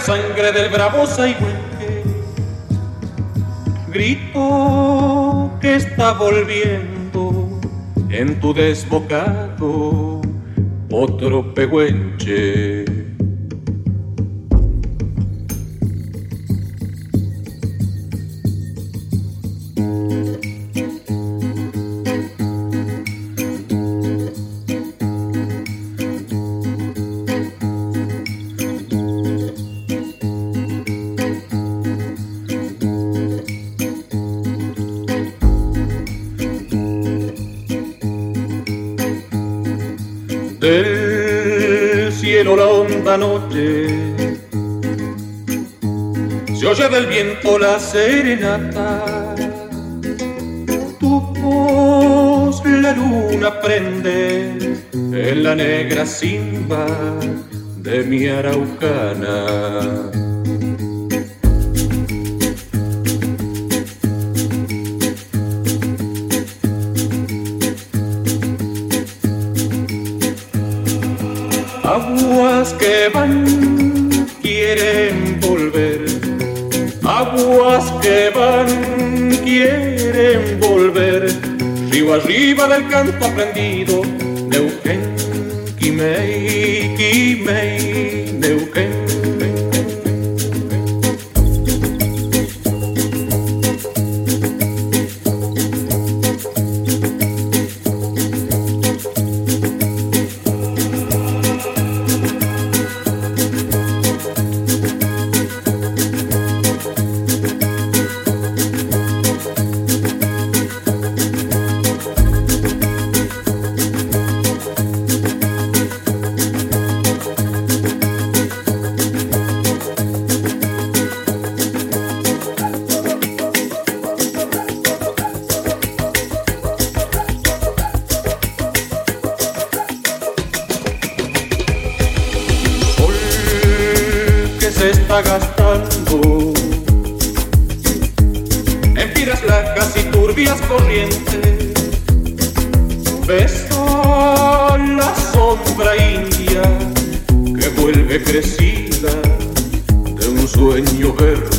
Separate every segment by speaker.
Speaker 1: sangre del bravo Saihuenque, grito que está volviendo en tu desbocado otro pehuenche. Serenata. Tu voz la luna prende en la negra simba de mi araucana. canto aprendido
Speaker 2: de Eugenio. que crecida de un
Speaker 3: sueño verde.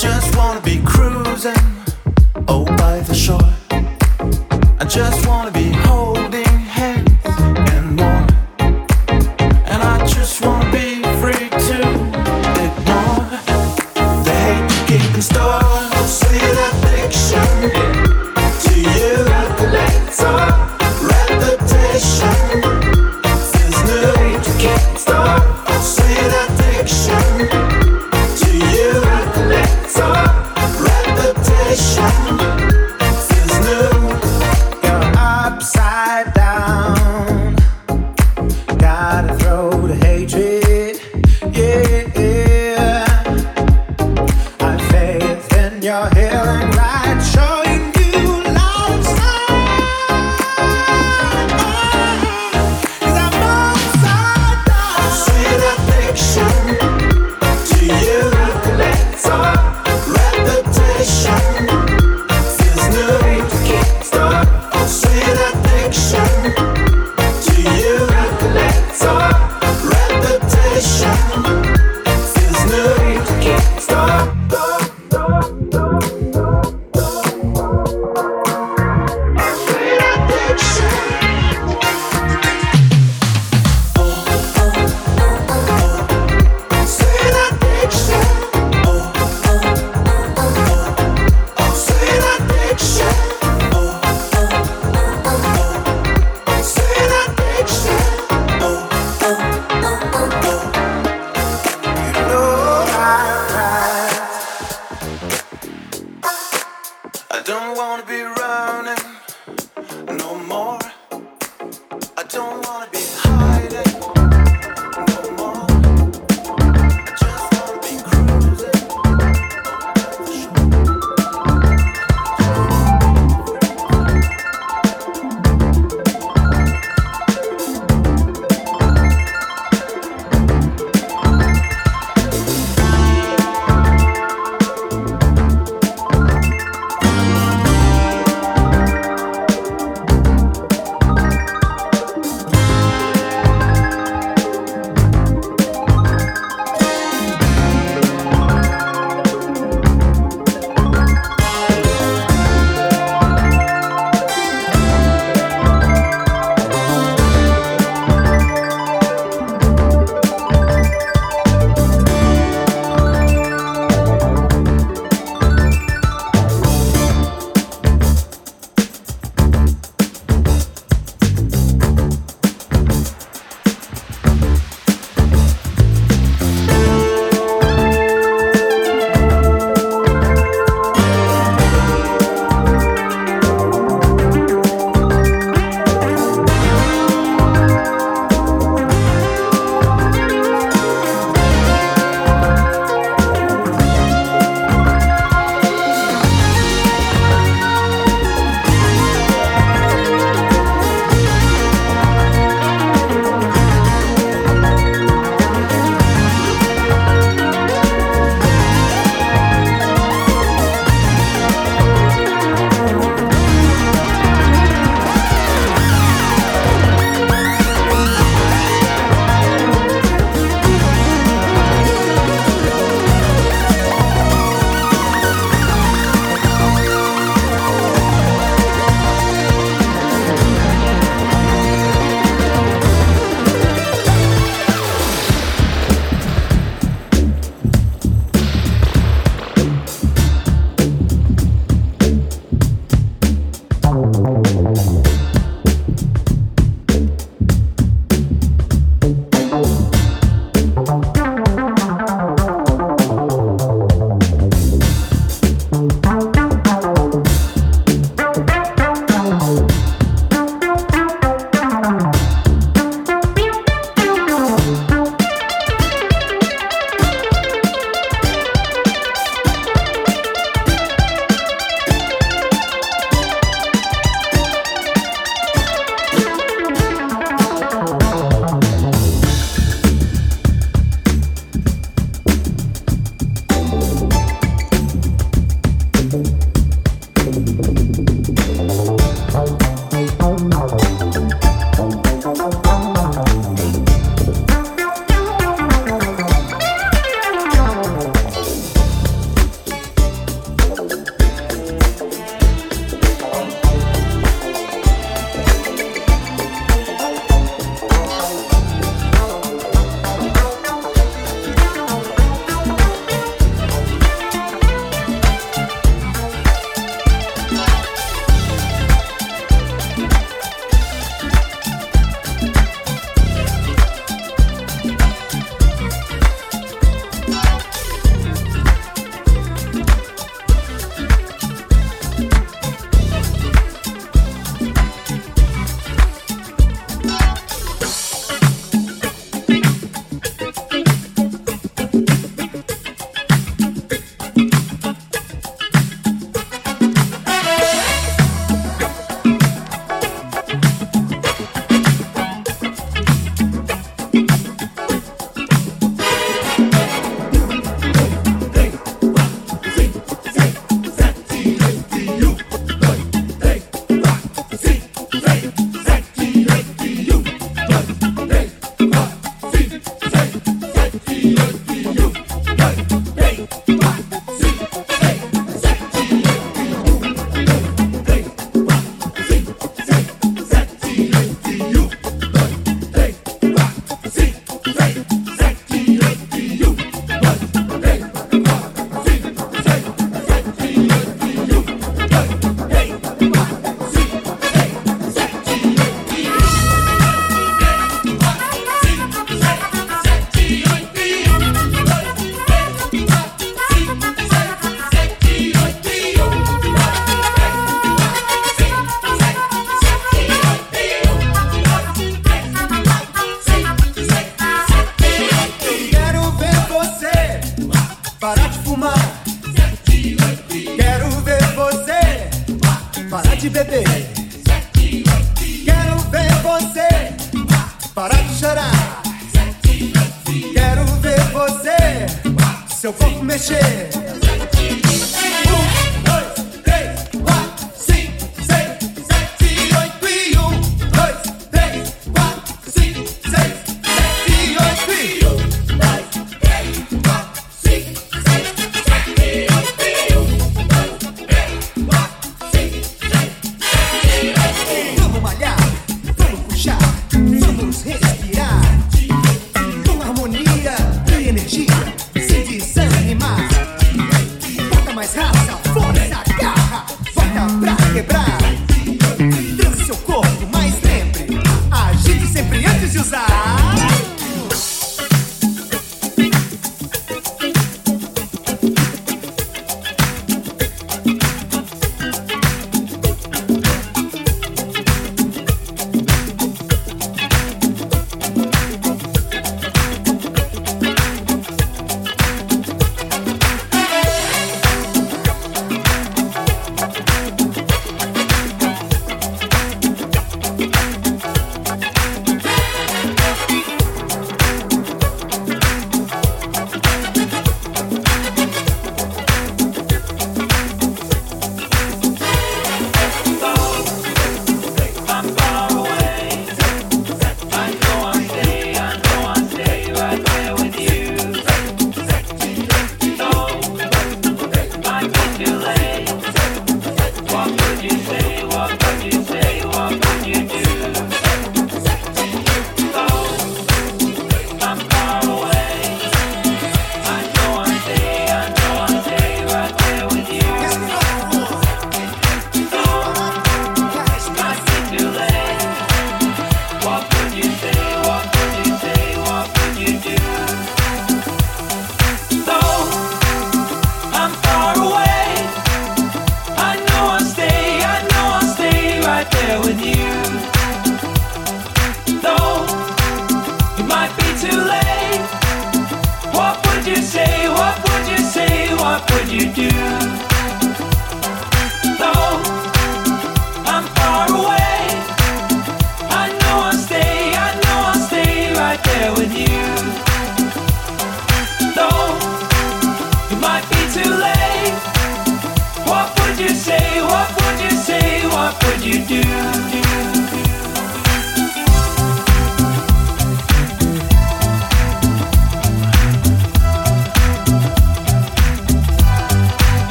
Speaker 3: just wanna be cruising, oh by the
Speaker 4: shore. I just wanna be.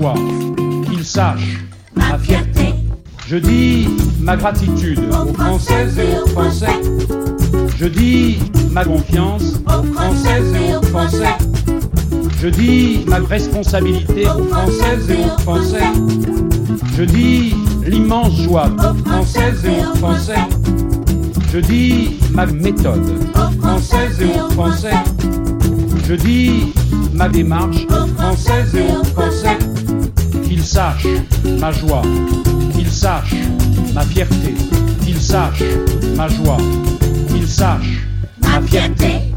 Speaker 5: Joie, qu'il sache ma fierté. Je dis ma gratitude aux Françaises et aux Français. Je dis ma confiance aux Françaises et aux Français. Je dis ma responsabilité aux Françaises et aux Français. Je dis l'immense joie aux Françaises et aux Français. Je dis ma méthode aux Françaises et aux Français. Je dis ma démarche aux Françaises et aux Français sache ma joie, qu'il sache ma fierté, qu'il sache ma joie, qu'il sache ma fierté.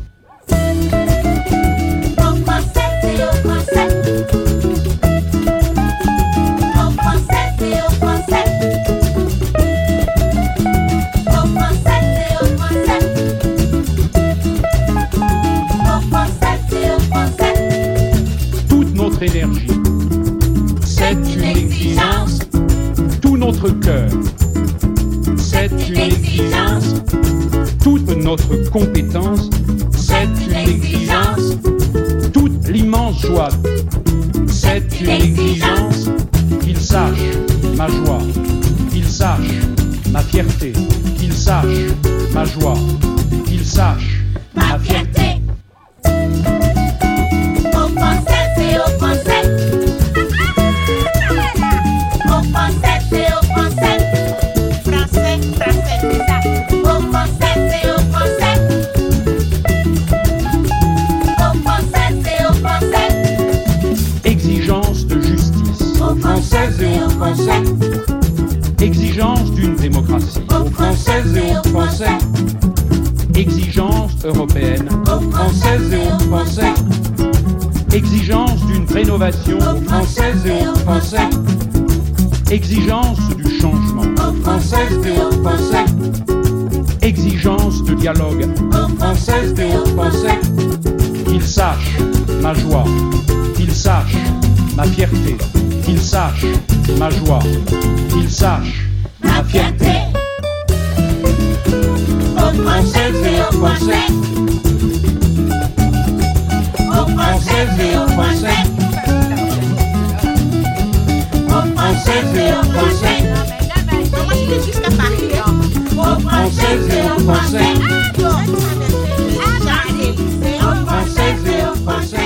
Speaker 5: Aux Françaises et aux Français. Aux Françaises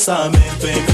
Speaker 6: pensamento em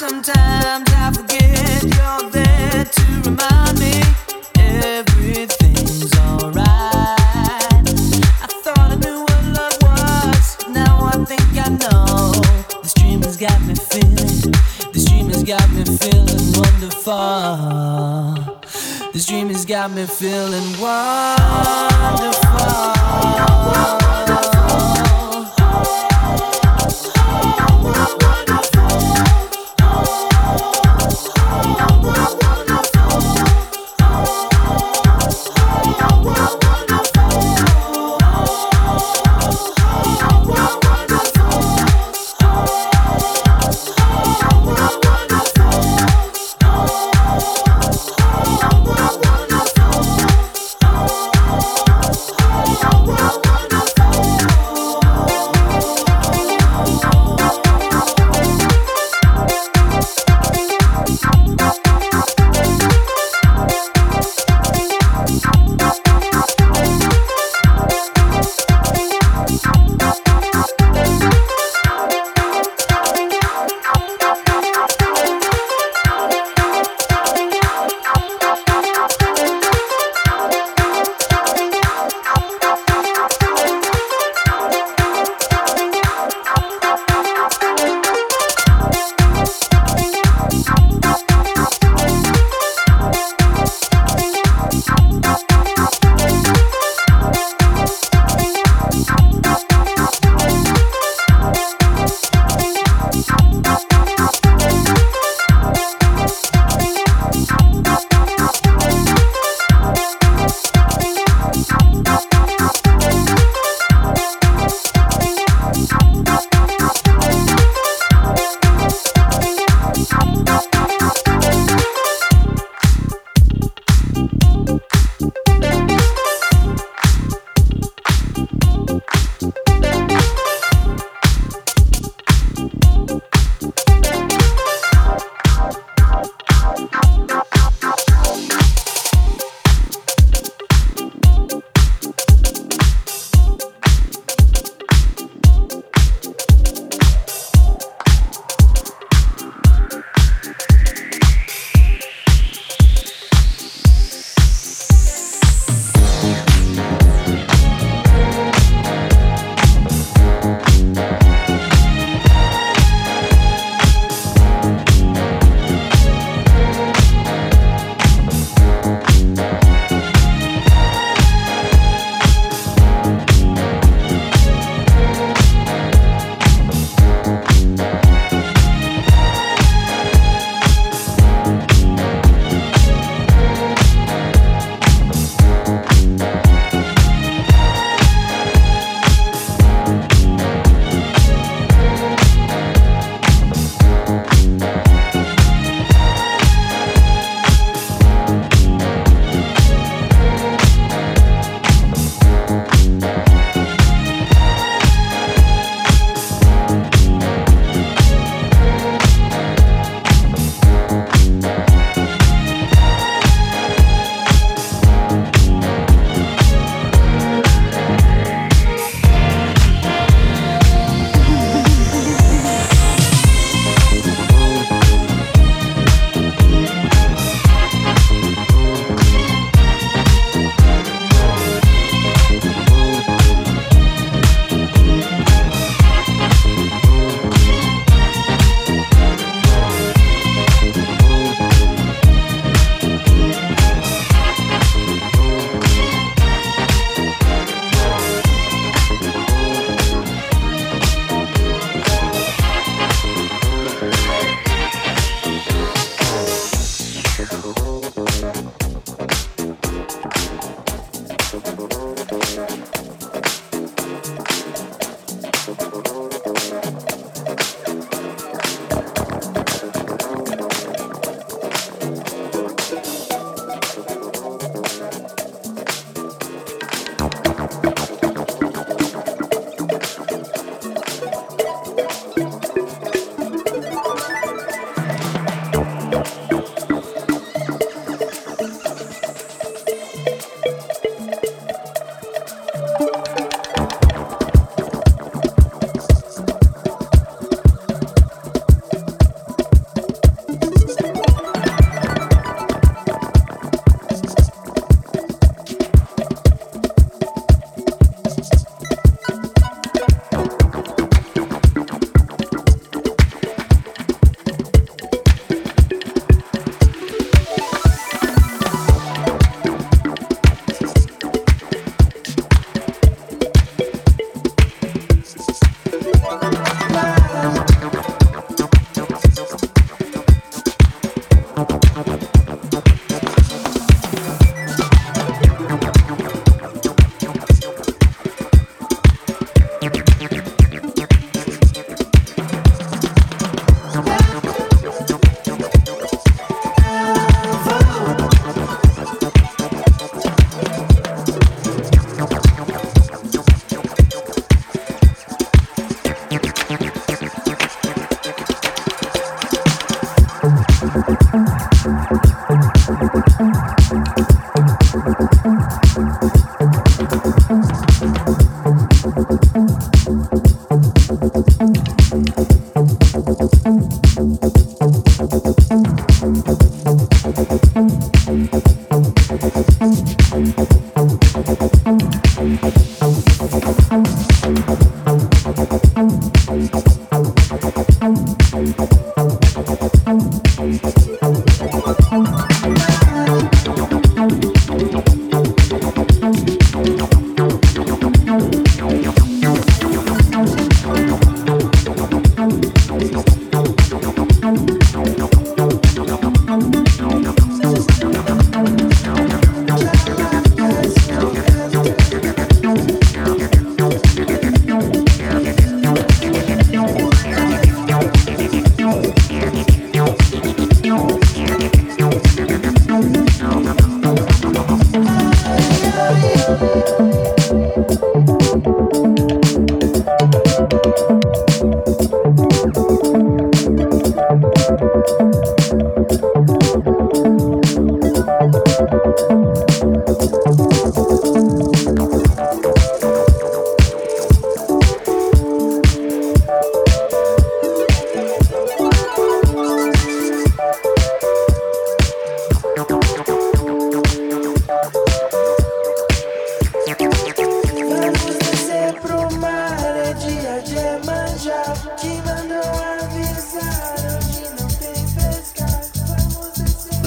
Speaker 7: This dream has got me feeling The dream has got me feeling wonderful.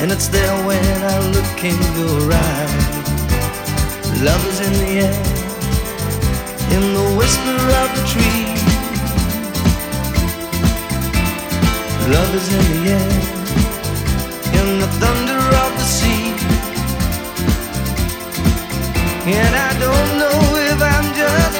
Speaker 6: And it's there when I look in your eyes. Love is in the air, in the whisper of the tree. Love is in the air, in the thunder of the sea. And I don't know if I'm just